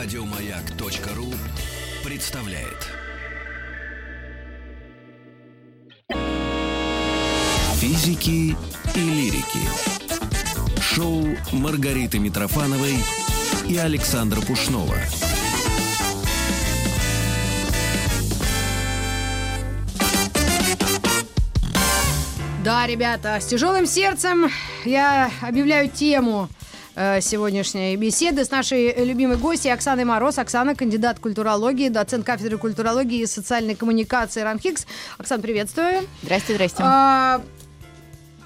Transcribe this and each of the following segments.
Радиомаяк.ру представляет. Физики и лирики. Шоу Маргариты Митрофановой и Александра Пушнова. Да, ребята, с тяжелым сердцем я объявляю тему сегодняшней беседы с нашей любимой гостьей Оксаной Мороз. Оксана, кандидат культурологии, доцент кафедры культурологии и социальной коммуникации РАНХИКС. Оксан, приветствую. Здрасте, здрасте. А,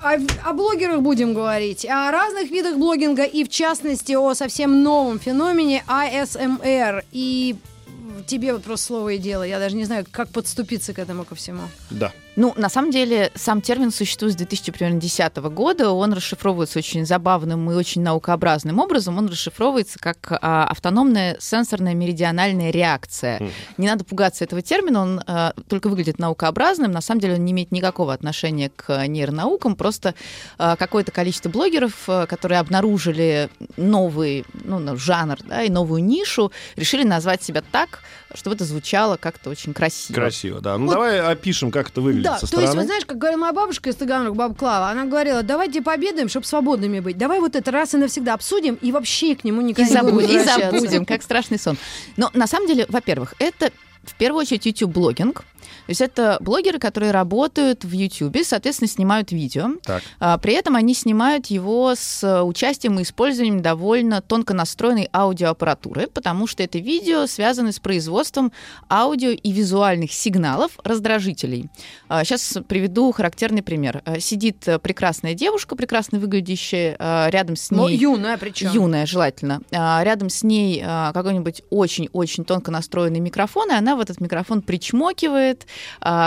о, о блогерах будем говорить, о разных видах блогинга и, в частности, о совсем новом феномене ASMR. И тебе вот просто слово и дело. Я даже не знаю, как подступиться к этому ко всему. Да. Ну, на самом деле, сам термин существует с 2010 года. Он расшифровывается очень забавным и очень наукообразным образом. Он расшифровывается как а, автономная сенсорная меридиональная реакция. Mm. Не надо пугаться этого термина, он а, только выглядит наукообразным. На самом деле он не имеет никакого отношения к нейронаукам. Просто а, какое-то количество блогеров, а, которые обнаружили новый ну, жанр да, и новую нишу, решили назвать себя так, чтобы это звучало как-то очень красиво. Красиво, да. Ну, вот. давай опишем, как это выглядит да, со стороны. То есть, вы знаешь, как говорила моя бабушка из Таганрог, баба Клава, она говорила, давайте пообедаем, чтобы свободными быть. Давай вот это раз и навсегда обсудим и вообще к нему никогда и забудем, не будем И забудем, как страшный сон. Но на самом деле, во-первых, это в первую очередь YouTube-блогинг. То есть это блогеры, которые работают в YouTube, соответственно, снимают видео. Так. А, при этом они снимают его с участием и использованием довольно тонко настроенной аудиоаппаратуры, потому что это видео связано с производством аудио и визуальных сигналов раздражителей. Сейчас а, приведу характерный пример. А, сидит прекрасная девушка, прекрасно выглядящая, рядом с ну, ней... Но юная причем. Юная, желательно. Рядом с ней какой-нибудь очень-очень тонко настроенный микрофон, и она в этот микрофон причмокивает, а,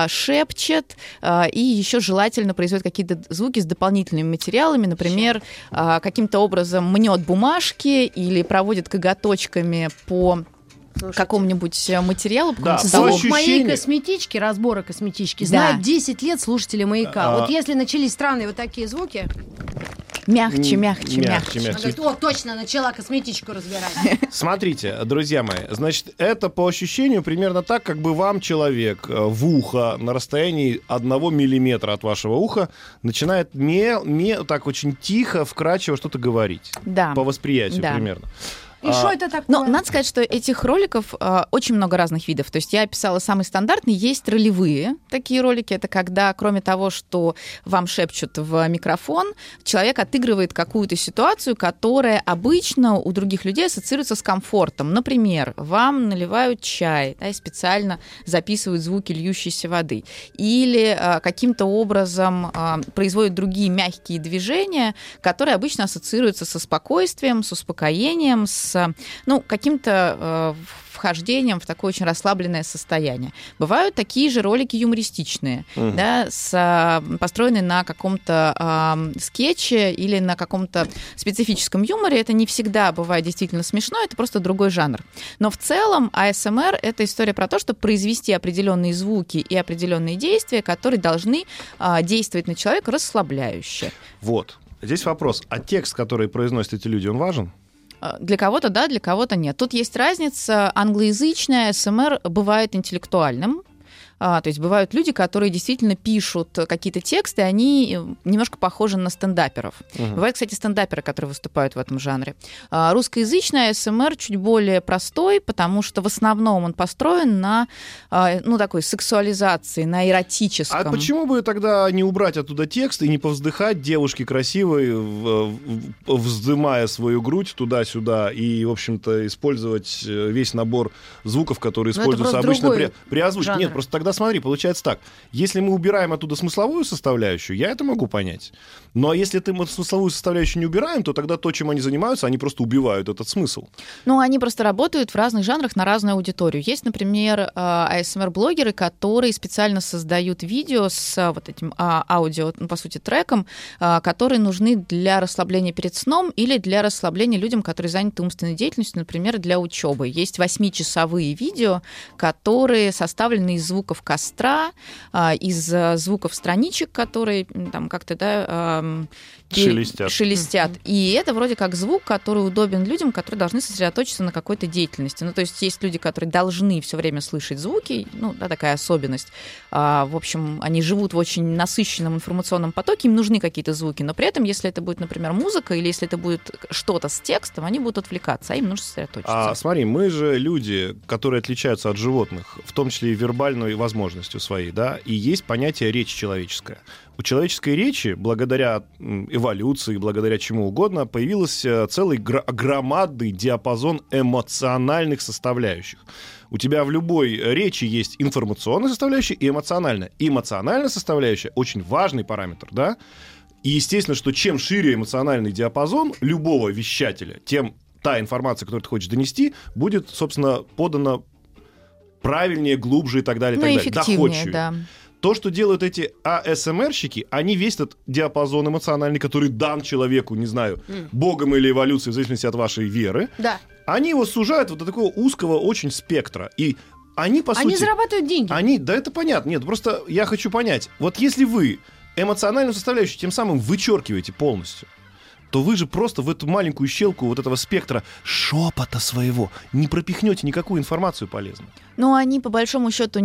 шепчет, а, и еще желательно производит какие-то звуки с дополнительными материалами, например, а, каким-то образом мнет бумажки или проводит коготочками по Слушайте. какому-нибудь э, материалу. Да, Звук моей косметички, разбора косметички, да. знают 10 лет слушатели «Маяка». А... Вот если начались странные вот такие звуки... Мягче, мягче, мягче. мягче. Она говорит, о, точно, начала косметичку разбирать. Смотрите, друзья мои, значит, это по ощущению примерно так, как бы вам человек э, в ухо на расстоянии одного миллиметра от вашего уха начинает ме, ме, так очень тихо, вкрадчиво что-то говорить. Да. По восприятию да. примерно. И что а, это такое? Но надо сказать, что этих роликов а, очень много разных видов. То есть я описала самый стандартный, есть ролевые такие ролики. Это когда, кроме того, что вам шепчут в микрофон, человек отыгрывает какую-то ситуацию, которая обычно у других людей ассоциируется с комфортом. Например, вам наливают чай да, и специально записывают звуки льющейся воды. Или а, каким-то образом а, производят другие мягкие движения, которые обычно ассоциируются со спокойствием, с успокоением, с ну, каким-то э, вхождением в такое очень расслабленное состояние. Бывают такие же ролики юмористичные, угу. да, с, построенные на каком-то э, скетче или на каком-то специфическом юморе. Это не всегда бывает действительно смешно, это просто другой жанр. Но в целом АСМР — это история про то, чтобы произвести определенные звуки и определенные действия, которые должны э, действовать на человека расслабляюще. Вот. Здесь вопрос. А текст, который произносят эти люди, он важен? Э, для кого-то да, для кого-то нет. Тут есть разница. Англоязычная СМР бывает интеллектуальным, а, то есть бывают люди, которые действительно пишут какие-то тексты, они э, немножко похожи на стендаперов. Угу. Бывают, кстати, стендаперы, которые выступают в этом жанре. А, русскоязычный СМР чуть более простой, потому что в основном он построен на а, ну, такой сексуализации, на эротическом. А почему бы тогда не убрать оттуда текст и не повздыхать девушки красивой, вздымая свою грудь туда-сюда и, в общем-то, использовать э, весь набор звуков, которые используются обычно при, при озвучке? Жанр. Нет, просто тогда смотри, получается так. Если мы убираем оттуда смысловую составляющую, я это могу понять. Но если ты смысловую составляющую не убираем, то тогда то, чем они занимаются, они просто убивают этот смысл. Ну, они просто работают в разных жанрах на разную аудиторию. Есть, например, ASMR-блогеры, а которые специально создают видео с а, вот этим а, аудио, ну, по сути, треком, которые нужны для расслабления перед сном или для расслабления людям, которые заняты умственной деятельностью, например, для учебы. Есть восьмичасовые видео, которые составлены из звуков костра, из звуков страничек, которые там как-то да, Шелестят. шелестят. И это вроде как звук, который удобен людям, которые должны сосредоточиться на какой-то деятельности. Ну, то есть есть люди, которые должны все время слышать звуки, ну, да, такая особенность. А, в общем, они живут в очень насыщенном информационном потоке, им нужны какие-то звуки, но при этом, если это будет, например, музыка или если это будет что-то с текстом, они будут отвлекаться, а им нужно сосредоточиться. А смотри, мы же люди, которые отличаются от животных, в том числе и вербальной возможностью своей, да, и есть понятие речь человеческая. У человеческой речи, благодаря эволюции, благодаря чему угодно, появился целый гра- громадный диапазон эмоциональных составляющих. У тебя в любой речи есть информационная составляющая и эмоциональная. Эмоциональная составляющая очень важный параметр, да? И естественно, что чем шире эмоциональный диапазон любого вещателя, тем та информация, которую ты хочешь донести, будет, собственно, подана правильнее, глубже и так далее, и ну, так и далее. эффективнее, доходчивее. да. То, что делают эти АСМРщики, они весь этот диапазон эмоциональный, который дан человеку, не знаю, М. богом или эволюцией, в зависимости от вашей веры, Да. они его сужают вот до такого узкого очень спектра. И они, по Они сути... зарабатывают деньги. Они, да это понятно. Нет, просто я хочу понять. Вот если вы эмоциональную составляющую тем самым вычеркиваете полностью, то вы же просто в эту маленькую щелку вот этого спектра шепота своего не пропихнете никакую информацию полезную. Но они, по большому счету,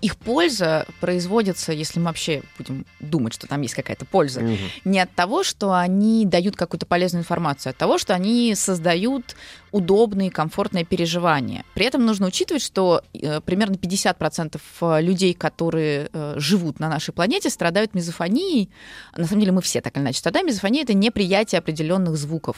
их польза производится, если мы вообще будем думать, что там есть какая-то польза, не от того, что они дают какую-то полезную информацию, а от того, что они создают удобные, комфортные переживания. При этом нужно учитывать, что э, примерно 50% людей, которые э, живут на нашей планете, страдают мизофонией. На самом деле мы все так или иначе страдаем. Мизофония — это неприятие определенных звуков.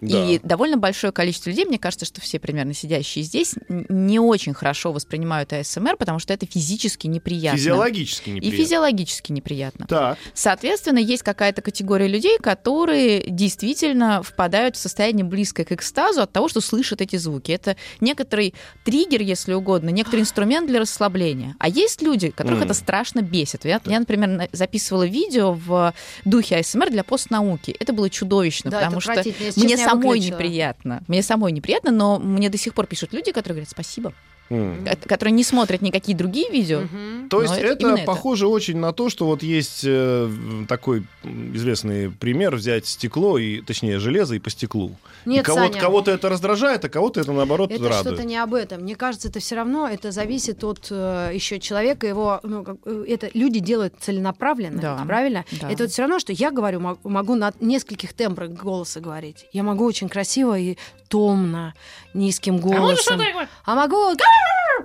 И довольно большое количество людей, мне кажется, что все примерно сидящие здесь, не очень хорошо воспринимают АСМР, потому что это физически неприятно. Физиологически И неприятно. физиологически неприятно. Так. Соответственно, есть какая-то категория людей, которые действительно впадают в состояние близкое к экстазу от того, что слышат эти звуки. Это некоторый триггер, если угодно, некоторый инструмент для расслабления. А есть люди, которых М. это страшно бесит. Я, я, например, на- записывала видео в духе АСМР для постнауки. Это было чудовищно, Да, потому это что мне самой выключила. неприятно. Мне самой неприятно, но мне до сих пор пишут люди, которые говорят спасибо, Э, которые не смотрят никакие другие видео. Мгм. То есть это это, это. похоже очень на то, что вот есть э, такой известный пример взять стекло и, точнее, железо и по стеклу. и Нет, кого-то, Саня. кого-то это раздражает, а кого-то это наоборот Это радует. что-то не об этом. Мне кажется, это все равно это зависит от э, еще человека, его, ну, как, э, это люди делают целенаправленно, Да. правильно? Да. Это вот все равно, что я говорю, мо- могу на нескольких тембрах голоса говорить. Я могу очень красиво и томно, низким голосом. А могу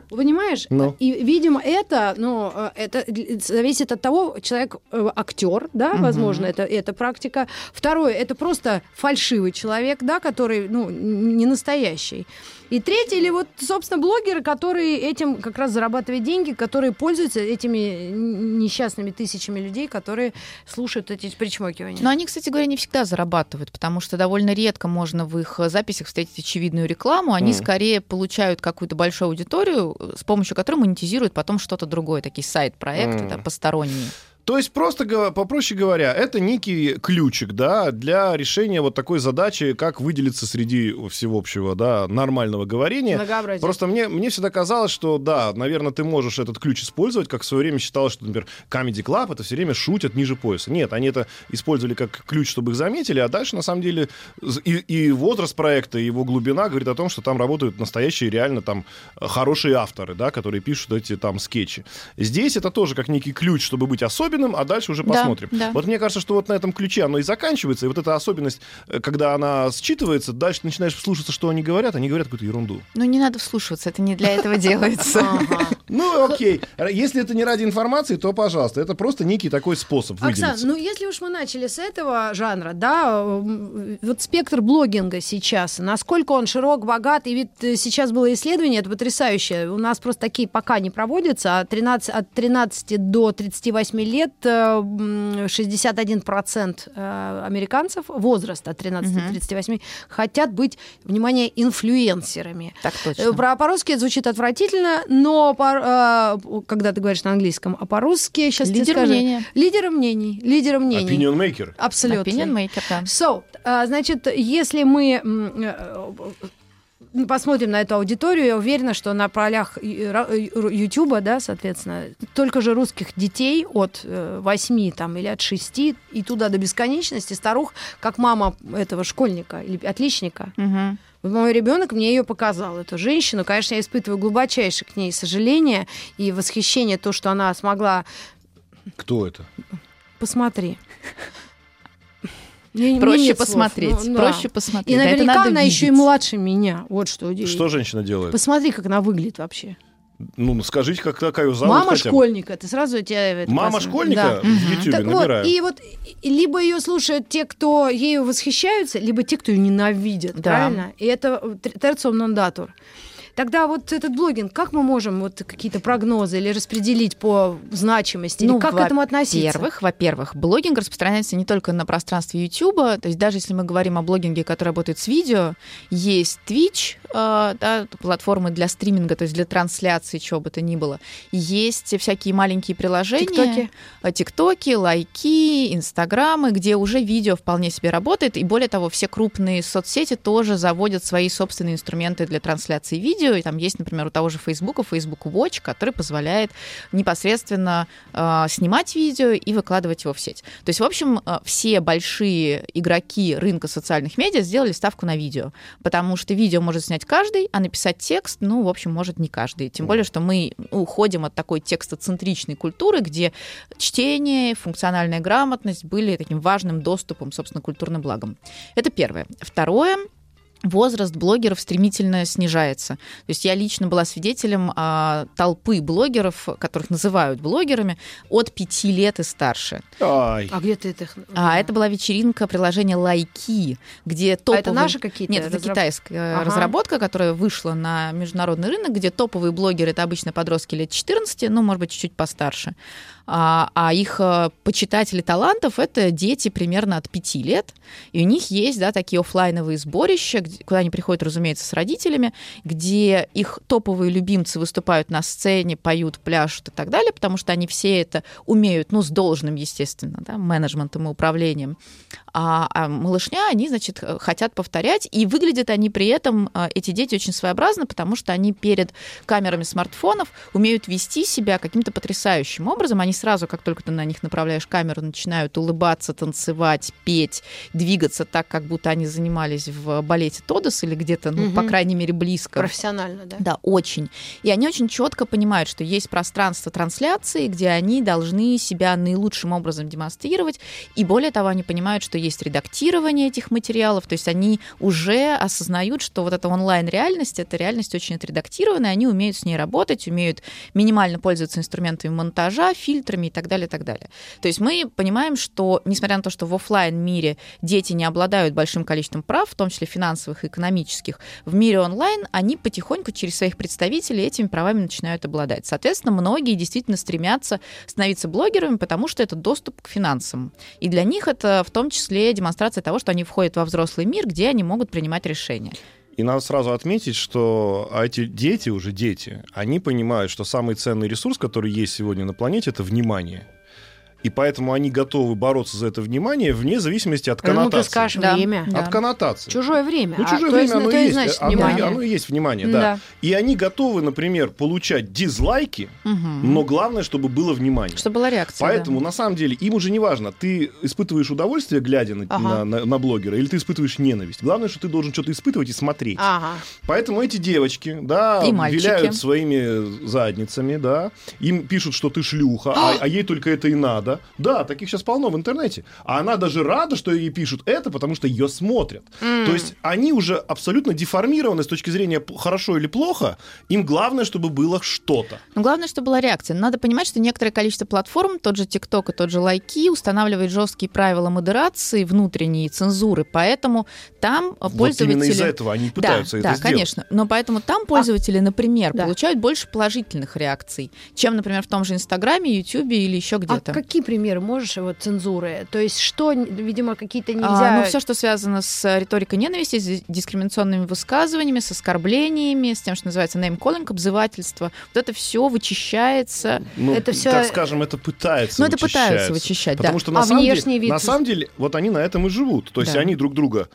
Понимаешь? Ну. И, видимо, это, ну, э, это зависит от того, человек э, актер, да, Мгм. возможно, это, это практика. Второе, это просто фальшивый человек, да, который, ну, не настоящий. И третье, или вот, собственно, блогеры, которые этим как раз зарабатывают деньги, которые пользуются этими несчастными тысячами людей, которые слушают эти причмокивания. Но они, кстати говоря, не всегда зарабатывают, потому что довольно редко можно в их записях встретить очевидную рекламу. Они Мгм. скорее получают какую-то большую аудиторию, с помощью которой монетизируют потом что-то другое, такие сайт-проекты Мгм. да, посторонние. То есть, просто попроще говоря, это некий ключик, да, для решения вот такой задачи, как выделиться среди всеобщего, да, нормального говорения. Многообразие. Просто мне, мне всегда казалось, что да, наверное, ты можешь этот ключ использовать, как в свое время считалось, что, например, Comedy Club это все время шутят ниже пояса. Нет, они это использовали как ключ, чтобы их заметили, а дальше, на самом деле, и, и возраст проекта, и его глубина говорит о том, что там работают настоящие, реально там хорошие авторы, да, которые пишут эти там скетчи. Здесь это тоже как некий ключ, чтобы быть особенным, а дальше уже Да, посмотрим. да. Вот мне кажется, что вот на этом ключе оно и заканчивается, и вот эта особенность, э, когда она считывается, дальше начинаешь слушаться, что они говорят, они говорят какую-то ерунду. Ну, не надо вслушиваться, это не для этого делается. Ну, окей. Если это не ради информации, то, пожалуйста, это просто некий такой способ Оксан, выделиться. ну если уж мы начали с этого жанра, да, вот спектр блогинга сейчас, насколько он широк, богат, и ведь э, сейчас было исследование, это потрясающее, у нас просто такие пока не проводятся, 13, от 13 до 38 лет э, м, 61% э, американцев возраста от 13 до Мгм. 38 хотят быть, внимание, инфлюенсерами. Так Э, точно. Про по-русски это звучит отвратительно, но по- э, когда ты говоришь на английском, а по-русски сейчас тебе Лидер скажу. мнения. Лидером мнений. Лидером мнений. Opinion maker. Абсолютно. Opinion maker, да. So, значит, если мы э, посмотрим на эту аудиторию, я уверена, что на полях Ютуба, да, соответственно, только же русских детей от э, 8 там, или от 6 и туда до бесконечности старух, как мама этого школьника или отличника. Вот Мой ребенок мне ее показал, эту женщину. Конечно, я испытываю глубочайшее к ней сожаление и восхищение, то, что она смогла... Кто это? Посмотри. Мне- мне Проще слов. посмотреть, Ну, да. проще посмотреть. И Да, наверняка она еще и младше меня. Вот что удивительно. Что женщина делает? Посмотри, как она выглядит вообще. Ну, ну, скажите, как какая ее зовут Мама хотя бы. школьника. Ты сразу у тебя это Мама пос- школьника Да. в Ютьюбе Так вот, набираю. и вот и- либо ее слушают те, кто ею восхищаются, либо те, кто ее ненавидят, Да. правильно? И это терциум нон датур. Тогда вот этот блогинг, как мы можем вот какие-то прогнозы или распределить по значимости, или как к этому относиться? Ну, Во-первых, во-первых, блогинг распространяется не только на пространстве YouTube, то есть даже если мы говорим о блогинге, который работает с видео, есть Twitch, да, платформы для стриминга, то есть для трансляции чего бы то ни было, есть всякие маленькие приложения, ТикТоки. э, ТикТоки, лайки, Инстаграмы, где уже видео вполне себе работает, и более того, все крупные соцсети тоже заводят свои собственные инструменты для трансляции видео, и там есть, например, у того же Facebook, Facebook Watch, который позволяет непосредственно э, снимать видео и выкладывать его в сеть. То есть, в общем, э, все большие игроки рынка социальных медиа сделали ставку на видео, потому что видео может снять каждый, а написать текст, ну, в общем, может не каждый. Тем более, что мы уходим от такой текстоцентричной культуры, где чтение, функциональная грамотность были таким важным доступом, собственно, культурным благам. Это первое. Второе, возраст блогеров стремительно снижается. То есть я лично была свидетелем а, толпы блогеров, которых называют блогерами, от пяти лет и старше. Ай. А где ты это? их- А это была вечеринка приложения Лайки, где топовые... А это наши какие-то? Нет, это разраб- китайская Ага. разработка, которая вышла на международный рынок, где топовые блогеры это обычно подростки лет 14, ну, может быть, чуть-чуть постарше. А, а их э, почитатели талантов это дети примерно от 5 лет. И у них есть да, такие оффлайновые сборища, куда они приходят, разумеется, с родителями, где их топовые любимцы выступают на сцене, поют, пляшут и так далее, потому что они все это умеют, ну, с должным, естественно, да, менеджментом и управлением. А, а малышня, они, значит, э, хотят повторять, и выглядят они при этом, э, эти дети, очень своеобразно, потому что они перед камерами смартфонов умеют вести себя каким-то потрясающим образом. Они сразу, как только ты на них направляешь камеру, начинают улыбаться, танцевать, петь, двигаться так, как будто они занимались в балете Тодос или где-то, ну, по Мгм. крайней мере, близко. Профессионально, да? Да, очень. И они очень четко понимают, что есть пространство трансляции, где они должны себя наилучшим образом демонстрировать. И более того, они понимают, что есть редактирование этих материалов. То есть они уже осознают, что вот эта онлайн-реальность, это реальность очень отредактированная, они умеют с ней работать, умеют минимально пользоваться инструментами монтажа, фильтрами и так далее, и так далее. То есть мы понимаем, что, несмотря на то, что в оффлайн мире дети не обладают большим количеством прав, в том числе финансовых и экономических, в мире онлайн они потихоньку через своих представителей этими правами начинают обладать. Соответственно, многие действительно стремятся становиться блогерами, потому что это доступ к финансам. И для них это в том числе демонстрация того, что они входят во взрослый мир, где они могут принимать решения. И надо сразу отметить, что эти дети, уже дети, они понимают, что самый ценный ресурс, который есть сегодня на планете, это внимание. И поэтому они готовы бороться за это внимание вне зависимости от Ну, ты коннотации. скажешь Да. время. Да. От коннотации. Чужое время. Ну, А, чужое то время, есть, оно, и есть, значит, оно, внимание. оно и есть внимание, да. Да. И они готовы, например, получать дизлайки, Мгм. но главное, чтобы было внимание. Чтобы была реакция. Поэтому, да. на самом деле, им уже не важно, ты испытываешь удовольствие, глядя на, Ага. на- на- на блогера, или ты испытываешь ненависть. Главное, что ты должен что-то испытывать и смотреть. Ага. Поэтому эти девочки, да, И мальчики. виляют своими задницами, да, им пишут, что ты шлюха, а, а ей только это и надо. Да, таких сейчас полно в интернете. А она даже рада, что ей пишут это, потому что ее смотрят. То есть они уже абсолютно деформированы с точки зрения хорошо или плохо. Им главное, чтобы было что-то. Но главное, чтобы была реакция. Надо понимать, что некоторое количество платформ, тот же TikTok и тот же Лайки, устанавливает жесткие правила модерации, внутренней цензуры, поэтому там Вот пользователи... именно из-за этого они пытаются да, это да, сделать. конечно. Но поэтому там пользователи, например, да. получают больше положительных реакций, чем, например, в том же Инстаграме, Ютубе или еще А где-то. Какие примеры можешь вот цензуры? То есть что, видимо, какие-то А, нельзя... ну, все, что связано с риторикой ненависти, с дискриминационными высказываниями, с оскорблениями, с тем, что называется name-calling, обзывательство, вот это все вычищается. Ну, Это всё- так скажем, это пытается Ну, это пытаются вычищается. вычищать, да. Потому что на, А самом внешний деле, вид? на самом деле, вот они на этом и живут. То есть Да. они друг друга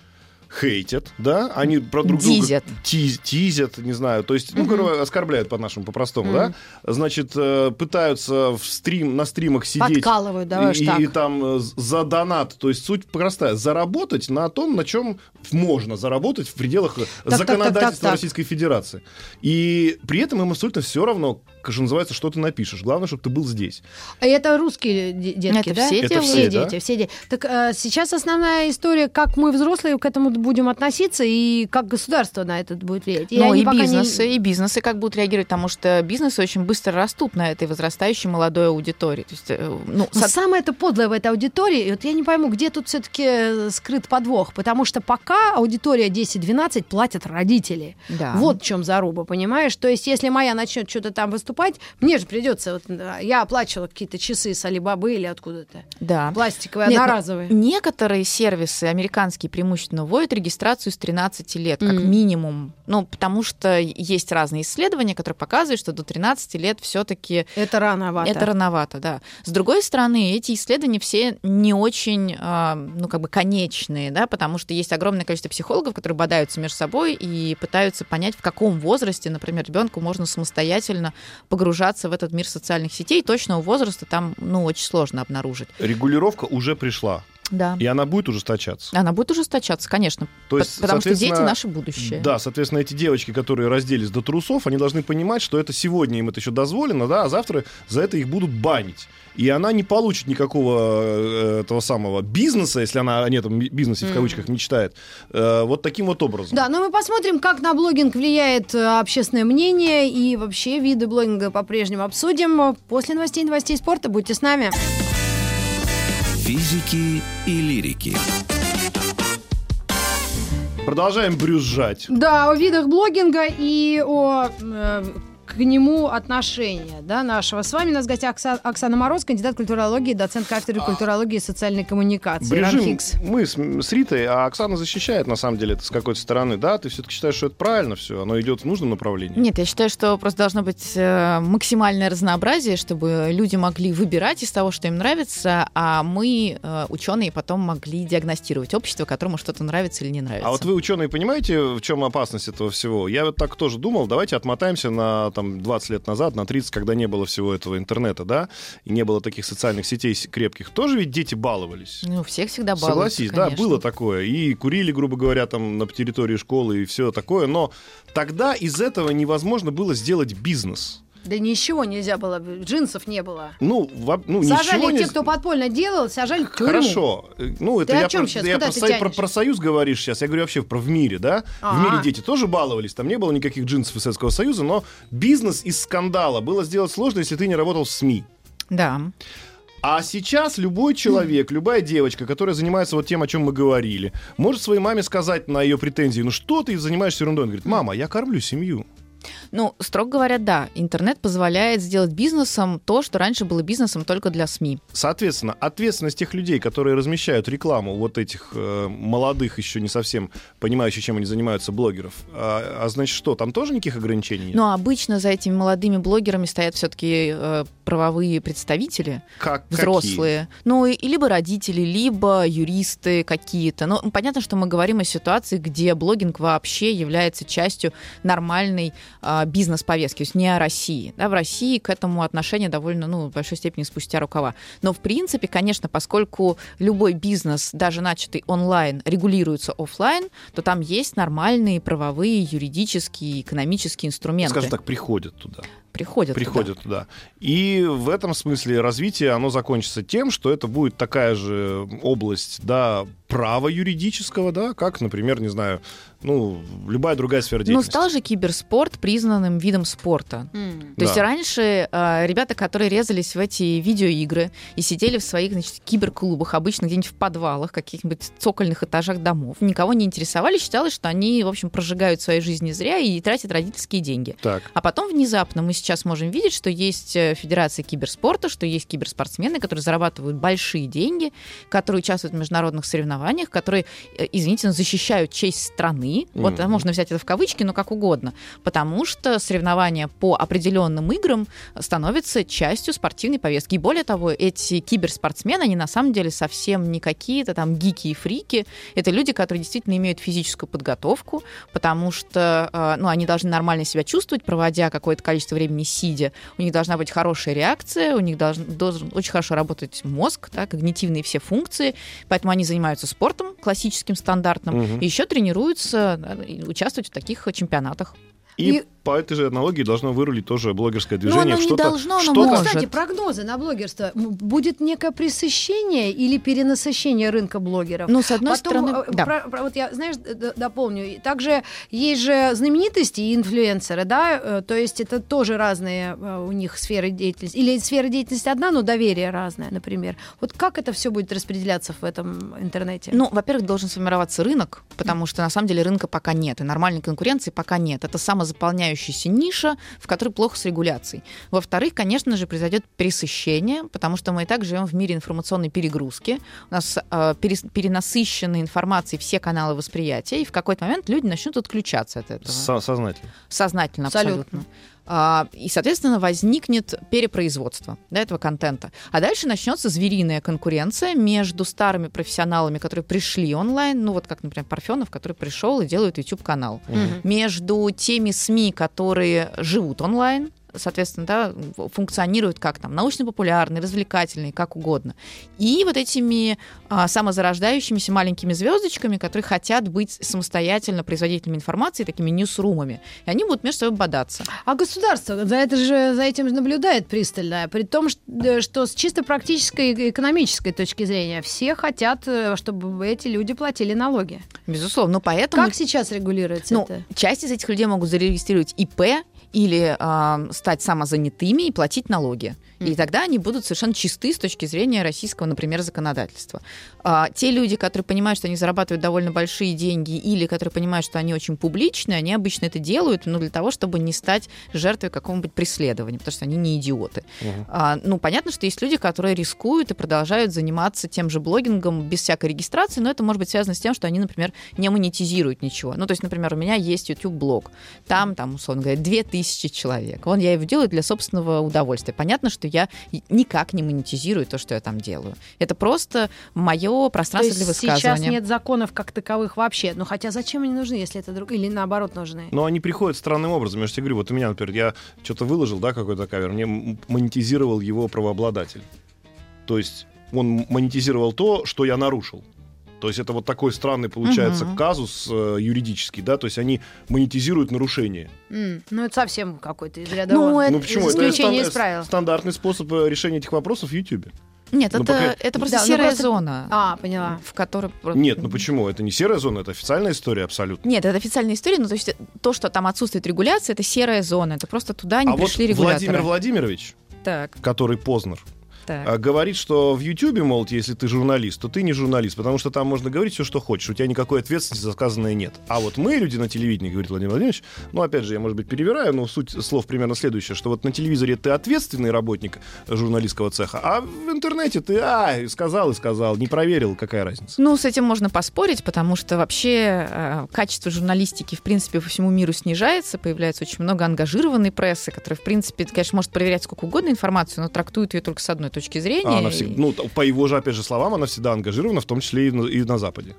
хейтят, да, они про друг Дизят. друга тиз- тизят, не знаю, то есть, ну, короче, оскорбляют по-нашему, по-простому, да, значит, э, пытаются в стрим, на стримах сидеть Подкалывают, давай и, так. и там э, за донат, то есть суть простая, заработать на том, на чем можно заработать в пределах так, законодательства так, так. Российской Федерации. И при этом им абсолютно все равно, как что называется, что ты напишешь. Главное, чтобы ты был здесь. А Это русские де- детки, Это да? все Это делают. все, да? дети, все дети. Так э, сейчас основная история, как мы взрослые к этому будем относиться и как государство на это будет влиять. Ну и пока не- бизнесы, и бизнесы как будут реагировать, потому что бизнесы очень быстро растут на этой возрастающей молодой аудитории. То есть, э, ну, Но со- самое это подлое в этой аудитории, вот я не пойму, где тут все-таки скрыт подвох, потому что пока аудитория 10-12 платят родители. Да. Вот в чем заруба, понимаешь? То есть, если моя начнет что-то там выступать, мне же придется, вот, я оплачивала какие-то часы с Алибабы или откуда-то. да. Пластиковые, Нет, ну, одноразовые. Некоторые сервисы американские преимущественно вводят регистрацию с 13 лет, как Мгм. минимум. Ну, потому что есть разные исследования, которые показывают, что до 13 лет все-таки Это рановато. это рановато, да. С другой стороны, эти исследования все не очень, а, ну, как бы конечные, да, потому что есть огромное количество психологов, которые бодаются между собой и пытаются понять, в каком возрасте, например, ребенку можно самостоятельно погружаться в этот мир социальных сетей. Точного возраста там, ну, очень сложно обнаружить. Регулировка уже пришла, Да. и она будет ужесточаться. Она будет ужесточаться, конечно, То есть, потому что дети наше будущее. Да, соответственно, эти девочки, которые разделись до трусов, они должны понимать, что это сегодня им это еще дозволено, да, а завтра за это их будут банить. И она не получит никакого э, этого самого бизнеса, если она о этом бизнесе в кавычках мечтает, э, вот таким вот образом. Да, но мы посмотрим, как на блогинг влияет э, общественное мнение и вообще виды блогинга по-прежнему обсудим после новостей новостей спорта. Будьте с нами. Физики и лирики. Продолжаем брюзжать. Да, о видах блогинга и о э, к нему отношения да, нашего. С вами у нас в гостях Окса- Оксана Мороз, кандидат культурологии, доцент кафедры культурологии и социальной коммуникации. Хикс. мы с, с Ритой, а Оксана защищает, на самом деле, это с какой-то стороны. Да, ты все-таки считаешь, что это правильно все, оно идет в нужном направлении? Нет, я считаю, что просто должно быть э, максимальное разнообразие, чтобы люди могли выбирать из того, что им нравится, а мы, э, ученые, потом могли диагностировать общество, которому что-то нравится или не нравится. А вот вы, ученые, понимаете, в чем опасность этого всего? Я вот так тоже думал, давайте отмотаемся на там, 20 лет назад, на 30, когда не было всего этого интернета, да, и не было таких социальных сетей крепких. Тоже ведь дети баловались. Ну, всех всегда балуются, Согласись, да, конечно. было такое. И курили, грубо говоря, там на территории школы и все такое. Но тогда из этого невозможно было сделать бизнес. Да ничего нельзя было, джинсов не было. Ну, во- ну ничего Сажали не... те, кто подпольно делал, сажали в тюрьму. Хорошо. Ну, это Ты о я, чём про, щас? я Куда про, со- про- про Союз говоришь сейчас. Я говорю вообще про в мире, да? В А. мире дети тоже баловались, там не было никаких джинсов из Советского Союза, но бизнес из скандала было сделать сложно, если ты не работал в СМИ. Да. А сейчас любой человек, любая девочка, которая занимается вот тем, о чем мы говорили, может своей маме сказать на ее претензии, ну что ты занимаешься ерундой? Он говорит, мама, я кормлю семью. Ну, строго говоря, да. Интернет позволяет сделать бизнесом то, что раньше было бизнесом только для СМИ. Соответственно, ответственность тех людей, которые размещают рекламу вот этих э, молодых, еще не совсем понимающих, чем они занимаются, блогеров, а, а значит что, там тоже никаких ограничений нет? Но обычно за этими молодыми блогерами стоят все-таки правовые представители, как, взрослые. Ну, и, и либо родители, либо юристы какие-то. Ну, понятно, что мы говорим о ситуации, где блогинг вообще является частью нормальной бизнес-повестки, то есть не о России. Да, в России к этому отношение довольно, ну, в большой степени спустя рукава. Но, в принципе, конечно, поскольку любой бизнес, даже начатый онлайн, регулируется офлайн, то там есть нормальные правовые, юридические, экономические инструменты. Скажем так, приходят туда. Приходят. туда. приходят туда. И в этом смысле развитие, оно закончится тем, что это будет такая же область, да, права юридического, да, как, например, не знаю, ну, любая другая сфера Ну, деятельности. стал же киберспорт признанным видом спорта. М. То Да. есть раньше э, ребята, которые резались в эти видеоигры и сидели в своих значит, киберклубах, обычно где-нибудь в подвалах, каких-нибудь цокольных этажах домов, никого не интересовали, считалось, что они, в общем, прожигают свои жизни зря и тратят родительские деньги. Так. А потом внезапно мы с сейчас можем видеть, что есть э, Федерация киберспорта, что есть киберспортсмены, которые зарабатывают большие деньги, которые участвуют в международных соревнованиях, которые, э, извините, но защищают честь страны. Вот Мгм. можно взять это в кавычки, но как угодно. Потому что соревнования по определенным играм становятся частью спортивной повестки. И более того, эти киберспортсмены, они на самом деле совсем не какие-то там гики и фрики. Это люди, которые действительно имеют физическую подготовку, потому что э, ну, они должны нормально себя чувствовать, проводя какое-то количество времени сидя. У них должна быть хорошая реакция, у них должен, должен очень хорошо работать мозг, да, когнитивные все функции. Поэтому они занимаются спортом классическим, стандартным, Мгм. и еще тренируются да, участвовать в таких чемпионатах. И, И- по этой же аналогии должно вырулить тоже блогерское движение. оно в не что-то, должно, оно что-то- Ну, может. кстати, прогнозы на блогерство. Будет некое пресыщение или перенасыщение рынка блогеров? Ну, с одной Потом, стороны, э, да. про- про- вот я, знаешь, дополню. Также есть же знаменитости и инфлюенсеры, да, э, то есть это тоже разные э, у них сферы деятельности. Или сфера деятельности одна, но доверие разное, например. Вот как это все будет распределяться в этом интернете? Ну, во-первых, должен сформироваться рынок, потому что на самом деле рынка пока нет, и нормальной конкуренции пока нет. Это самозаполняющаяся ниша, в которой плохо с регуляцией. Во-вторых, конечно же, произойдет пересыщение, потому что мы и так живем в мире информационной перегрузки. У нас э, перенасыщены информацией все каналы восприятия, и в какой-то момент люди начнут отключаться от этого. Со- сознательно. Сознательно, Абсолютно. абсолютно. А, И, соответственно, возникнет перепроизводство да, этого контента. А дальше начнется звериная конкуренция между старыми профессионалами, которые пришли онлайн, ну вот как, например, Парфенов, который пришел и делает YouTube-канал, Мгм. между теми СМИ, которые живут онлайн, соответственно, да, функционируют как там научно-популярные, развлекательные, как угодно. И вот этими а, самозарождающимися маленькими звездочками, которые хотят быть самостоятельно производителями информации, такими ньюсрумами. И они будут между собой бодаться. А государство за, это же, за этим же наблюдает пристально, при том, что, э, что с чисто практической и экономической точки зрения все хотят, э, чтобы эти люди платили налоги. Безусловно. Но поэтому Как сейчас регулируется ну, это? часть из этих людей могут зарегистрировать ИП или а, стать самозанятыми и платить налоги. И тогда они будут совершенно чисты с точки зрения российского, например, законодательства. А, те люди, которые понимают, что они зарабатывают довольно большие деньги, или которые понимают, что они очень публичные, они обычно это делают, ну, для того, чтобы не стать жертвой какого-нибудь преследования, потому что они не идиоты. А, ну, понятно, что есть люди, которые рискуют и продолжают заниматься тем же блогингом без всякой регистрации, но это может быть связано с тем, что они, например, не монетизируют ничего. Ну, то есть, например, у меня есть YouTube-блог, там, там, условно говоря, 2000 человек. Вон я его делаю для собственного удовольствия. Понятно, что я никак не монетизирую то, что я там делаю. Это просто мое То пространство есть для сейчас высказывания. нет законов как таковых вообще. Ну хотя зачем они нужны, если это друг... Или наоборот нужны? Но они приходят странным образом. Я же тебе говорю, вот у меня, например, я что-то выложил, да, какой-то кавер, мне монетизировал его правообладатель. То есть он монетизировал то, что я нарушил. То есть это вот такой странный получается Мгм. казус э, юридический, да, то есть они монетизируют нарушение. М, Ну это совсем какой-то из ряда Ну, ну почему? Это исключение из правил. стандартный способ э, решения этих вопросов в YouTube. Нет, Ну, это, пока- это просто Да, ну, серая просто- зона, А, поняла. в которой... Нет, ну почему? Это не серая зона, это официальная история абсолютно. Нет, это официальная история, но то есть то, что там отсутствует регуляция, это серая зона, это просто туда не а вот пришли регуляторы. Владимир Владимирович, Так, который Познер, так. а, говорит, что в Ютьюбе, мол, если ты журналист, то ты не журналист, потому что там можно говорить все, что хочешь, у тебя никакой ответственности за сказанное нет. А вот мы, люди на телевидении, говорит Владимир Владимирович, ну, опять же, я, может быть, перевираю, но суть слов примерно следующая, что вот на телевизоре ты ответственный работник журналистского цеха, а в интернете ты, а, сказал и сказал, не проверил, какая разница. Ну, с этим можно поспорить, потому что вообще э, качество журналистики, в принципе, по всему миру снижается, появляется очень много ангажированной прессы, которая, в принципе, конечно, может проверять сколько угодно информацию, но трактует ее только с одной точки зрения. А она и- всег- ну, по его же, опять же, словам, она всегда ангажирована, в том числе и на, и на Западе.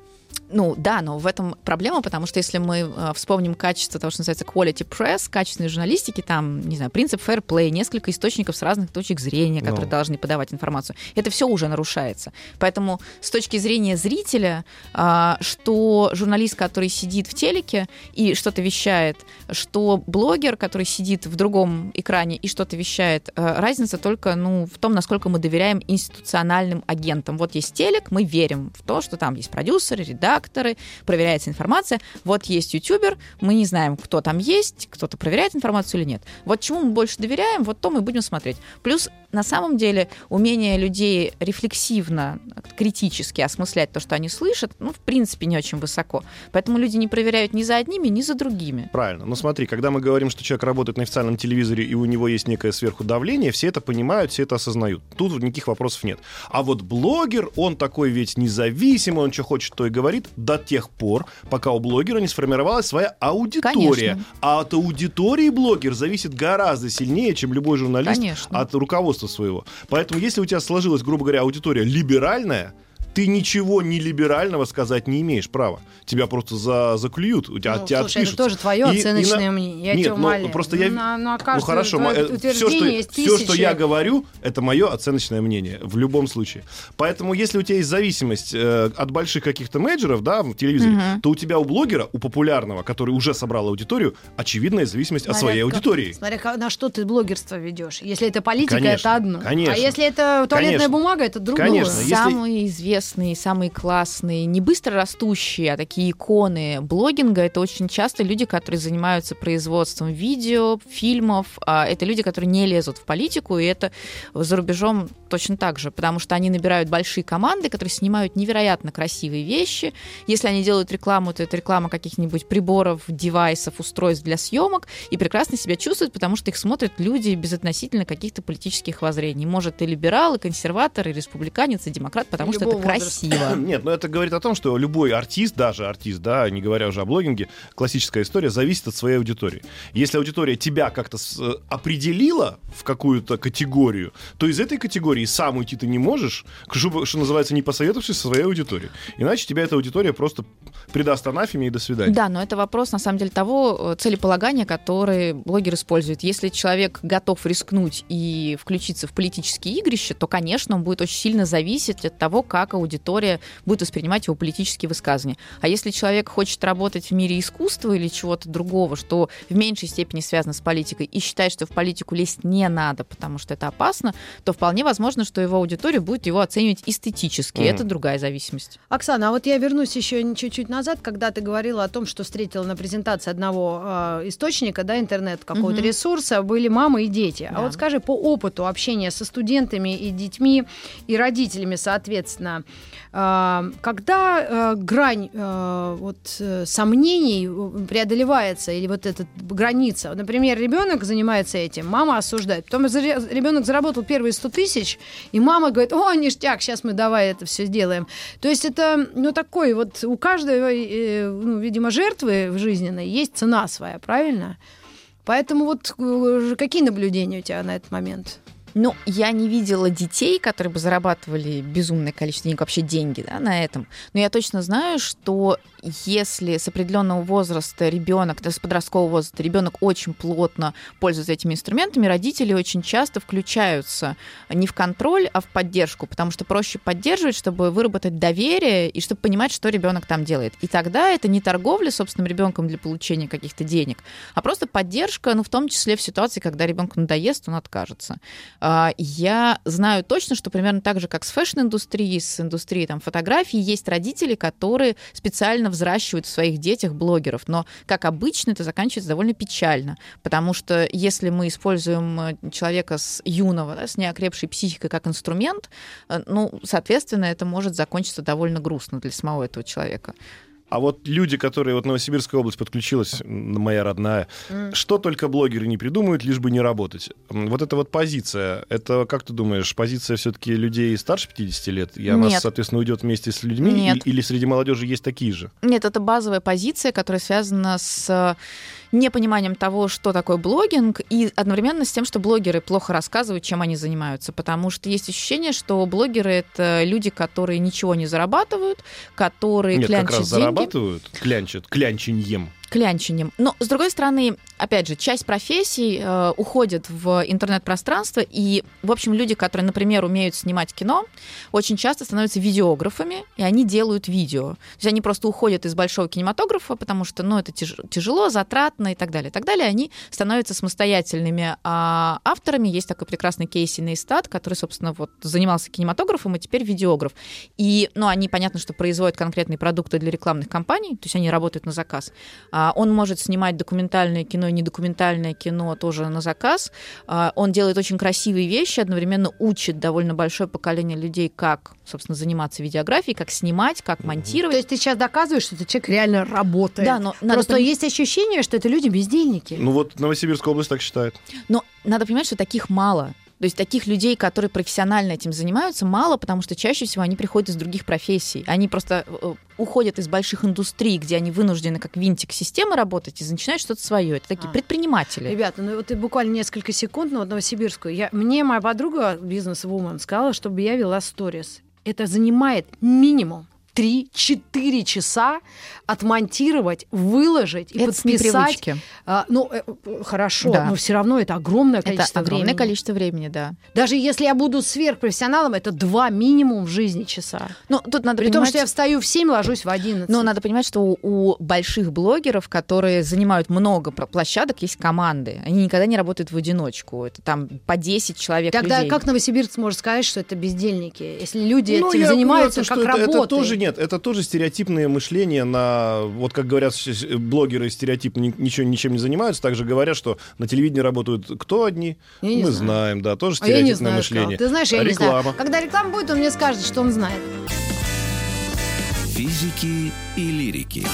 Ну да, но в этом проблема, потому что если мы э, вспомним качество того, что называется quality press, качественной журналистики, там, не знаю, принцип fair play, несколько источников с разных точек зрения, которые Ну. должны подавать информацию, это все уже нарушается. Поэтому с точки зрения зрителя, а, что журналист, который сидит в телеке и что-то вещает, что блогер, который сидит в другом экране и что-то вещает, э, разница только ну, в том, насколько мы доверяем институциональным агентам. Вот есть телек, мы верим в то, что там есть продюсеры, редакторы, проверяется информация. Вот есть ютубер, мы не знаем, кто там есть, кто-то проверяет информацию или нет. Вот чему мы больше доверяем, вот то мы будем смотреть. Плюс на самом деле умение людей рефлексивно, критически осмыслять то, что они слышат, ну, в принципе, не очень высоко. Поэтому люди не проверяют ни за одними, ни за другими. Правильно. Но смотри, когда мы говорим, что человек работает на официальном телевизоре и у него есть некое сверху давление, все это понимают, все это осознают. Тут никаких вопросов нет. А вот блогер, он такой ведь независимый, он что хочет, то и говорит до тех пор, пока у блогера не сформировалась своя аудитория. Конечно. А от аудитории блогер зависит гораздо сильнее, чем любой журналист Конечно. от руководства своего. Поэтому если у тебя сложилась, грубо говоря, аудитория либеральная, ты ничего не либерального сказать не имеешь права. Тебя просто за, заклюют, у тебя, Ну, тебя слушай, это отпишутся. тоже твое И- и оценочное на- мнение. Я Нет, тебя ну, умоляю. просто я- На- ну, а Ну хорошо, мо- все, что, есть все, что я говорю, это мое оценочное мнение в любом случае. Поэтому, если у тебя есть зависимость э, от больших каких-то менеджеров, да, в телевизоре, Мгм. то у тебя у блогера, у популярного, который уже собрал аудиторию, очевидная зависимость от своей Смотря как- аудитории. Смотря ка- на что ты блогерство ведешь. Если это политика, Конечно, это одно. конечно. А если это туалетная Конечно. бумага, это другое. Конечно. если- Самые известные, самые классные, не быстро растущие, а такие иконы блогинга, это очень часто люди, которые занимаются производством видео, фильмов. А Это люди, которые не лезут в политику, и это за рубежом точно так же, потому что они набирают большие команды, которые снимают невероятно красивые вещи. Если они делают рекламу, то это реклама каких-нибудь приборов, девайсов, устройств для съемок, и прекрасно себя чувствуют, потому что их смотрят люди безотносительно каких-то политических воззрений. Может, и либерал, и консерватор, и республиканец, и демократ, потому что это Любого. Красиво. Нет, но это говорит о том, что любой артист, даже артист, да, не говоря уже о блогинге, классическая история, зависит от своей аудитории. Если аудитория тебя как-то э, определила в какую-то категорию, то из этой категории сам уйти ты не можешь, что, что называется, не посоветовавшись со своей аудиторией. Иначе тебя эта аудитория просто придаст анафеме и до свидания. Да, но это вопрос, на самом деле, того э, целеполагания, который блогер использует. Если человек готов рискнуть и включиться в политические игрища, то, конечно, он будет очень сильно зависеть от того, как аудитория будет воспринимать его политические высказывания. А если человек хочет работать в мире искусства или чего-то другого, что в меньшей степени связано с политикой, и считает, что в политику лезть не надо, потому что это опасно, то вполне возможно, что его аудитория будет его оценивать эстетически. Мгм. Это другая зависимость. Оксана, а вот я вернусь еще чуть-чуть назад, когда ты говорила о том, что встретила на презентации одного э, источника, да, интернет какого-то Мгм. ресурса, были мамы и дети. А Да. вот скажи, по опыту общения со студентами и детьми, и родителями, соответственно, когда э, грань э, вот, э, сомнений преодолевается, или вот эта граница? Например, ребенок занимается этим, мама осуждает. Потом ребенок заработал первые 100 тысяч, и мама говорит, о, ништяк, сейчас мы давай это все сделаем. То есть это, ну, такой вот, у каждой, э, ну, видимо, жертвы в жизненной есть цена своя, правильно? Поэтому вот какие наблюдения у тебя на этот момент? Ну, я не видела детей, которые бы зарабатывали безумное количество денег, вообще деньги да, на этом. Но я точно знаю, что если с определенного возраста ребенок, с подросткового возраста ребенок очень плотно пользуется этими инструментами, родители очень часто включаются не в контроль, а в поддержку, потому что проще поддерживать, чтобы выработать доверие и чтобы понимать, что ребенок там делает. И тогда это не торговля собственным ребенком для получения каких-то денег, а просто поддержка, ну, в том числе в ситуации, когда ребенку надоест, он откажется. А, Я знаю точно, что примерно так же, как с фэшн-индустрией, с индустрией там, фотографий, есть родители, которые специально взращивают в своих детях блогеров. Но, как обычно, это заканчивается довольно печально, потому что если мы используем э, человека с юного, да, с неокрепшей психикой как инструмент, э, ну, соответственно, это может закончиться довольно грустно для самого этого человека. А вот люди, которые вот Новосибирская область подключилась, моя родная, М. что только блогеры не придумают, лишь бы не работать. Вот эта вот позиция, это, как ты думаешь, позиция все-таки людей старше 50 лет? И она, Нет. соответственно, уйдет вместе с людьми? Нет. И- или среди молодежи есть такие же? Нет, это базовая позиция, которая связана с э, непониманием того, что такое блогинг, и одновременно с тем, что блогеры плохо рассказывают, чем они занимаются. Потому что есть ощущение, что блогеры — это люди, которые ничего не зарабатывают, которые Нет, как клянчат раз деньги. зарабатывают, клянчат, клянченьем. Клянчением. Но, с другой стороны, опять же, часть профессий э, уходит в интернет-пространство, и, в общем, люди, которые, например, умеют снимать кино, очень часто становятся видеографами, и они делают видео. То есть они просто уходят из большого кинематографа, потому что, ну, это тяж- тяжело, затратно и так далее, и так далее. Они становятся самостоятельными а, авторами. Есть такой прекрасный Кейси Нейстат, который, собственно, вот занимался кинематографом, и теперь видеограф. И, ну, они, понятно, что производят конкретные продукты для рекламных кампаний, то есть они работают на заказ. А, Он может снимать документальное кино и недокументальное кино тоже на заказ. А, Он делает очень красивые вещи, одновременно учит довольно большое поколение людей, как, собственно, заниматься видеографией, как снимать, как монтировать. То есть ты сейчас доказываешь, что этот человек реально работает. Да, но надо Просто поним- есть ощущение, что это люди бездельники. Ну вот Новосибирская область так считает. Но надо понимать, что таких мало. То есть таких людей, которые профессионально этим занимаются, мало, потому что чаще всего они приходят из других профессий. Они просто э, уходят из больших индустрий, где они вынуждены как винтик системы работать, и начинают что-то свое. Это такие А. предприниматели. Ребята, ну вот и буквально несколько секунд, ну вот Новосибирскую. Я, мне моя подруга, бизнес-вумен, сказала, чтобы я вела сторис. Это занимает минимум 3-4 часа отмонтировать, выложить и это с подписать. непривычки. А, ну, э, э, хорошо, Да. но все равно это огромное Это количество огромное времени. количество времени, да. Даже если я буду сверхпрофессионалом, это два минимум в жизни часа. Ну, тут надо При том, понимать... что я встаю в 7, ложусь в 11. Но надо понимать, что у, у больших блогеров, которые занимают много площадок, есть команды. Они никогда не работают в одиночку. Это там по 10 человек Тогда людей. как новосибирец может сказать, что это бездельники? Если люди Ну, этим занимаются понял, как это, работой. это тоже нет, это тоже стереотипное мышление на, вот как говорят блогеры стереотипно ни- ничего ничем не занимаются, также говорят, что на телевидении работают кто одни? Я не Мы знаю. знаем, да, тоже А я не стереотипное знаю, мышление. сказал. Ты знаешь, я не Реклама. знаю. Когда реклама будет, он мне скажет, что он знает. Физики и лирики.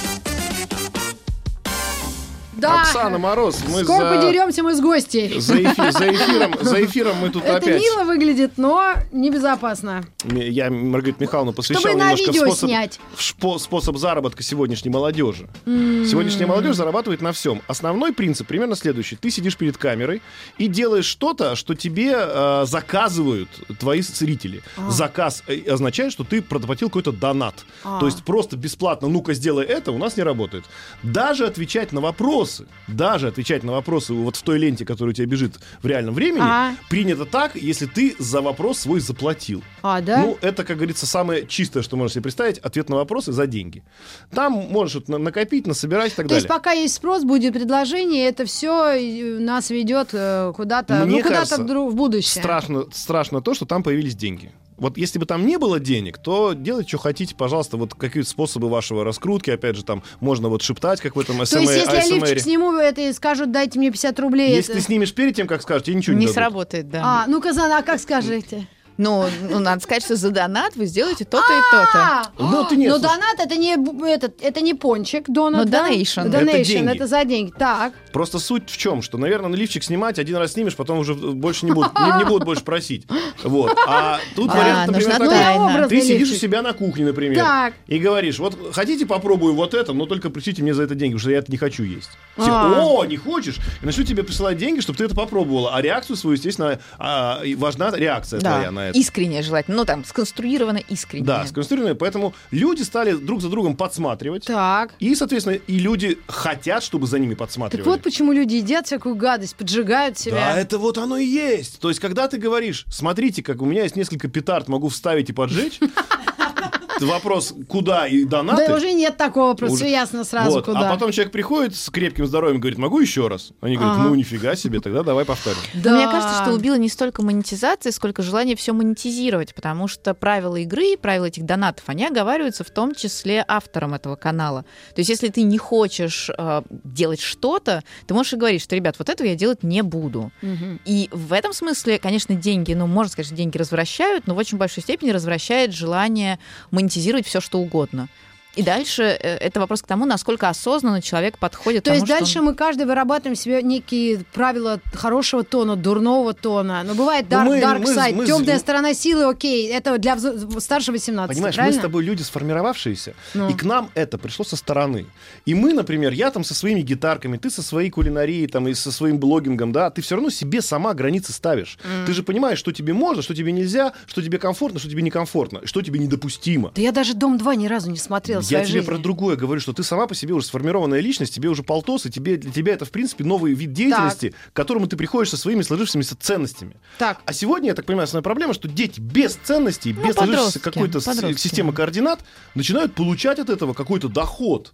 Да. Оксана Мороз, мы Скоро за, подеремся мы с гостей. за, эфи- за эфиром, за эфиром мы тут Это опять. мило выглядит, но небезопасно. Я Маргариту Михайловну посвящал Чтобы на немножко в видео способ, снять. шпо- способ заработка сегодняшней молодежи. Сегодняшняя молодежь зарабатывает на всем. Основной принцип примерно следующий. Ты сидишь перед камерой и делаешь что-то, что тебе э, заказывают твои зрители. А. Заказ э, означает, что ты проплатил какой-то донат. А. То есть просто бесплатно, ну-ка сделай это, у нас не работает. Даже отвечать на вопросы, даже отвечать на вопросы вот в той ленте, которая у тебя бежит в реальном времени, Ага. принято так, если ты за вопрос свой заплатил. А, да? Ну, это, как говорится, самое чистое, что можно себе представить, ответ на вопросы за деньги. Там можешь вот на- накопить, насобирать и так То далее. есть пока есть спрос, будет предложение, это все нас ведет э, куда-то, Мне ну, куда-то в будущее. Страшно, страшно то, что там появились деньги. Вот если бы там не было денег, то делайте, что хотите, пожалуйста, вот какие-то способы вашего раскрутки, опять же, там можно вот шептать, как в этом То СМ, есть, если я лифчик ASMR. сниму это и скажут, дайте мне 50 рублей. Если это- ты снимешь перед тем, как скажешь, тебе ничего не, Не дадут. сработает, да. А, ну-ка, а как скажете? Ну, ну, надо сказать, что за донат вы сделаете то-то и то-то. А, Ну, ты нет, но донат это не этот, это не пончик, донат, Ну, да? donation. Это за деньги. Так. Просто суть в чем, что, наверное, на лифчик снимать один раз снимешь, потом уже больше не будут, не, не будут больше просить. Вот. А тут Да, вариант, например, нужна такой. Ты сидишь у себя на кухне, например, Так. и говоришь, вот хотите попробую вот это, но только пришлите мне за это деньги, потому что я это не хочу есть. Все, А. о, не хочешь? И начну тебе присылать деньги, чтобы ты это попробовала. А реакцию свою, естественно, а, важна реакция твоя на это. искренне желательно. Ну, там, сконструировано искренне. Да, сконструированная. Поэтому люди стали друг за другом подсматривать. Так. И, соответственно, и люди хотят, чтобы за ними Так подсматривали. вот почему люди едят всякую гадость, поджигают себя. Да, это вот оно и есть. То есть, когда ты говоришь, смотрите, как у меня есть несколько петард, могу вставить и поджечь. Вопрос, куда и донаты. Да уже нет такого, просто Уже- ясно сразу, Вот. куда. А потом человек приходит с крепким здоровьем и говорит, могу еще раз? Они говорят, Ага. ну нифига себе, тогда давай повторим. Да. Но Мне кажется, что убило не столько монетизации, сколько желание все монетизировать, потому что правила игры, правила этих донатов, они оговариваются в том числе автором этого канала. То есть, если ты не хочешь э, делать что-то, ты можешь и говорить, что, ребят, вот этого я делать не буду. Мгм. И в этом смысле, конечно, деньги, ну, можно сказать, что деньги развращают, но в очень большой степени развращает желание монетизировать все, что угодно. И дальше э, это вопрос к тому, насколько осознанно человек подходит То к есть тому, что дальше он- мы каждый вырабатываем себе некие правила хорошего тона, дурного тона. Но бывает dark, Ну, мы- dark мы- side, мы- темная сторона силы, окей, это для старше 18, Понимаешь, правильно? мы с тобой люди сформировавшиеся, Ну. и к нам это пришло со стороны. И мы, например, я там со своими гитарками, ты со своей кулинарией, там, и со своим блогингом, да, ты все равно себе сама границы ставишь. Ты же понимаешь, что тебе можно, что тебе нельзя, что тебе комфортно, что тебе некомфортно, что тебе недопустимо. Да я даже «Дом-2» ни разу не смотрела в Я своей тебе жизни. про другое говорю, что ты сама по себе уже сформированная личность, тебе уже полтос, и тебе, для тебя это, в принципе, новый вид деятельности, к которому ты приходишь со своими сложившимися ценностями. Так, А сегодня, я так понимаю, основная проблема, что дети без ценностей, Ну, без сложившейся какой-то системы координат, начинают получать от этого какой-то доход.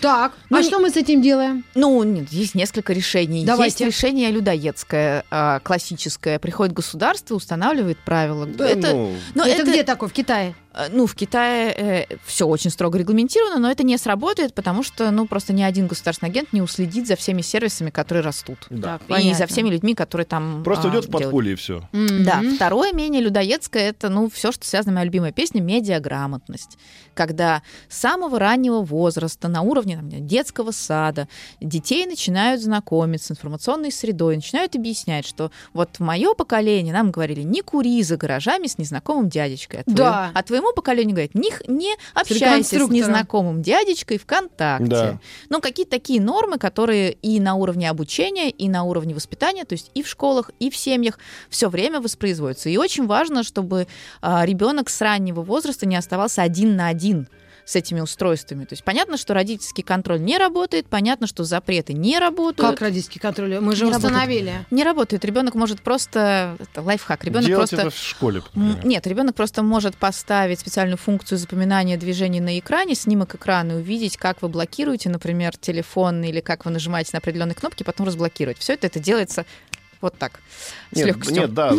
так, Ну, а не- что мы с этим делаем? Ну, нет, есть несколько решений. Давайте. Есть решение людоедское, а, классическое. Приходит государство, устанавливает правила. Да, это, ну, но это, это, где такое? В Китае? Э, Ну, в Китае все очень строго регламентировано, но это не сработает, потому что, ну, просто ни один государственный агент не уследит за всеми сервисами, которые растут. Да. Так, И понятно. за всеми людьми, которые там Просто а, уйдет в подполье и все. Мгм. Да, второе менее людоедское это ну все, что связано моя любимая песня медиаграмотность, когда с самого раннего возраста на уровне там, детского сада детей начинают знакомиться с информационной средой, начинают объяснять, что вот в мое поколение нам говорили не кури за гаражами с незнакомым дядечкой, а, твоему- Да. а твоему поколению говорят не, не общайся с незнакомым дядечкой ВКонтакте. Да. Ну, какие-то такие нормы, которые и на уровне обучения, и на уровне воспитания, то есть и в школах, и в семьях все время воспроизводятся. И очень важно, чтобы ребенок с раннего возраста не оставался один на один с этими устройствами. То есть понятно, что родительский контроль не работает, понятно, что запреты не работают. Как родительский контроль? Мы же Не работает. установили. Не работает. Ребенок может просто это лайфхак. Ребенок Делать просто это в школе, например. Нет, ребенок просто может поставить специальную функцию запоминания движений на экране, снимок экрана и увидеть, как вы блокируете, например, телефон или как вы нажимаете на определенные кнопки, потом разблокировать. Все это, это делается вот так, с Нет, легкостью. нет, да,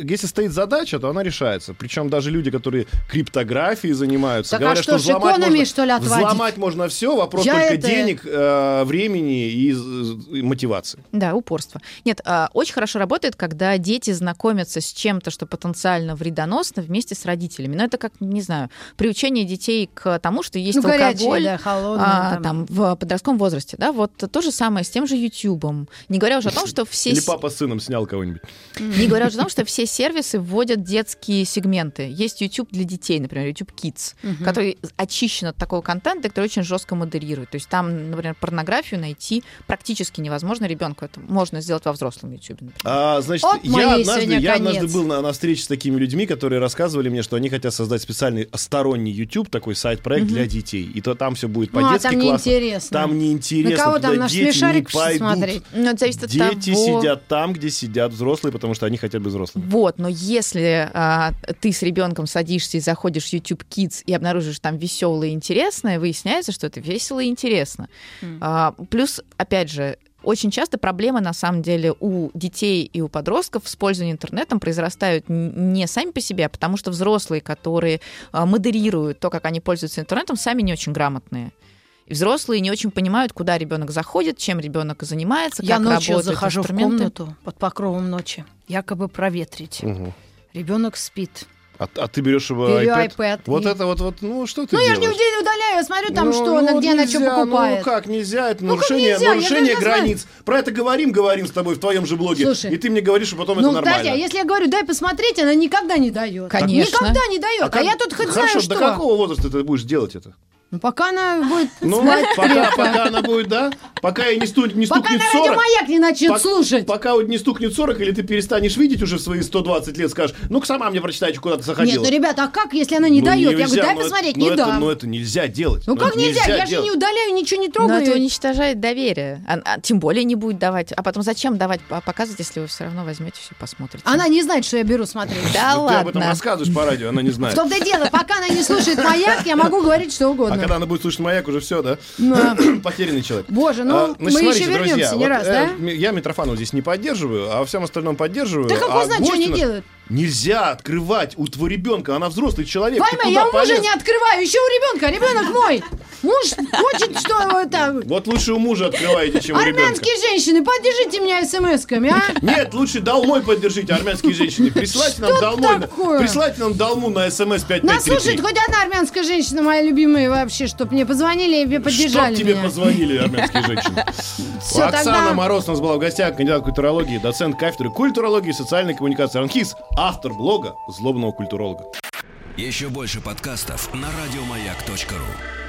если стоит задача, то она решается. Причем даже люди, которые криптографией занимаются, Так а говорят, что, что, с взломать экономией, можно, что ли, отводить? взломать можно все, вопрос Я только это- денег, э, времени и, мотивации. Да, упорство. Нет, а, очень хорошо работает, когда дети знакомятся с чем-то, что потенциально вредоносно вместе с родителями. Но это как, не знаю, приучение детей к тому, что есть Ну, алкоголь, да, холодное. а, там. там, в подростковом возрасте, да, вот то же самое с тем же Ютубом. Не говоря уже о том, что все... Или папа с сыном снял кого-нибудь. Не говоря уже о том, что все сервисы вводят детские сегменты. Есть YouTube для детей, например, YouTube Kids, Мгм. который очищен от такого контента, который очень жестко модерирует. То есть там, например, порнографию найти практически невозможно ребенку. Это можно сделать во взрослом YouTube, например. А, значит, Вот я, однажды, я однажды был на, на встрече с такими людьми, которые рассказывали мне, что они хотят создать специальный сторонний YouTube, такой сайт-проект Мгм. для детей. И то там все будет Ну, а по-детски там классно. неинтересно. Там неинтересно. На кого там, наш дети не пойдут. смотреть? Ну, это зависит от Дети того... сидят там, где сидят взрослые, потому что они хотят быть взрослыми. Вот, но если а, ты с ребенком садишься и заходишь в YouTube Kids и обнаружишь там веселое и интересное, выясняется, что это весело и интересно. М. А, плюс, опять же, очень часто проблемы, на самом деле, у детей и у подростков с пользованием интернетом произрастают не сами по себе, а потому что взрослые, которые а, модерируют то, как они пользуются интернетом, сами не очень грамотные. И взрослые не очень понимают, куда ребенок заходит, чем ребенок занимается, Я как ночью работают захожу в комнату под покровом ночи, якобы проветрить. Мгм. Ребенок спит. А, а ты берешь его Беру iPad? iPad. Вот и- это вот, вот, ну что ты Ну, я же не делаешь? удаляю, смотрю там, Ну, что, ну, на где она что нельзя, покупает. Ну как нельзя? Это Ну, нарушение, нельзя? Нарушение границ. Про это говорим, говорим с тобой в твоем же блоге. Слушай, и ты мне говоришь, что потом ну, это нормально. подожди, а если я говорю, дай посмотреть, она никогда не дает. Конечно. Никогда не дает. А, как- я тут хоть Хорошо, знаю, до что. какого возраста ты будешь делать это? Ну, пока она будет Ну, спать пока, крепко. пока она будет, да? Пока ей не, сту- не Пока стукнет на 40. радиомаяк не начнет Пок- слушать. Пока вот не стукнет 40, или ты перестанешь видеть уже в свои 120 лет, скажешь, ну-ка сама мне прочитай, куда ты заходила. Нет, ну, ребята, а как, если она не Ну, дает? я нельзя, говорю, дай ну, посмотреть, ну, не это, дам. Ну, это нельзя делать. Ну, как это нельзя? Я же делать. не удаляю, ничего не Но трогаю. это уничтожает доверие. А, а тем более не будет давать. А потом зачем давать показывать, если вы все равно возьмете все и посмотрите? Она не знает, что я беру смотреть. Да Ну, ты об этом ладно. рассказываешь по радио, она не В знает. том-то и дело, пока она не слушает маяк, я могу говорить что А когда она будет слушать маяк, уже все, да? Да. Потерянный человек. Боже, ну А, мы еще вернемся друзья, не раз, э, да? Я Митрофанова здесь не поддерживаю, а во всем остальном поддерживаю. Да как а узнать, что они делают? Нельзя открывать у твоего ребенка, она взрослый человек. куда я у мужа полез? не открываю, еще у ребенка, ребенок мой. Муж хочет, что это... Вот лучше у мужа открываете, чем у ребенка. Армянские женщины, поддержите меня смс-ками, а? Нет, лучше долмой поддержите, армянские женщины. Присылайте нам долмой. такое? Нам долму на смс Нас слушает 5533. хоть одна армянская женщина, моя любимая вообще, чтоб мне позвонили и поддержали Чтоб тебе меня. позвонили армянские женщины. Оксана тогда- Мороз у нас была в гостях, кандидат культурологии, доцент кафедры культурологии и социальной коммуникации РАНХИС, автор блога «Злобного культуролога». Еще больше подкастов на радиомаяк.ру.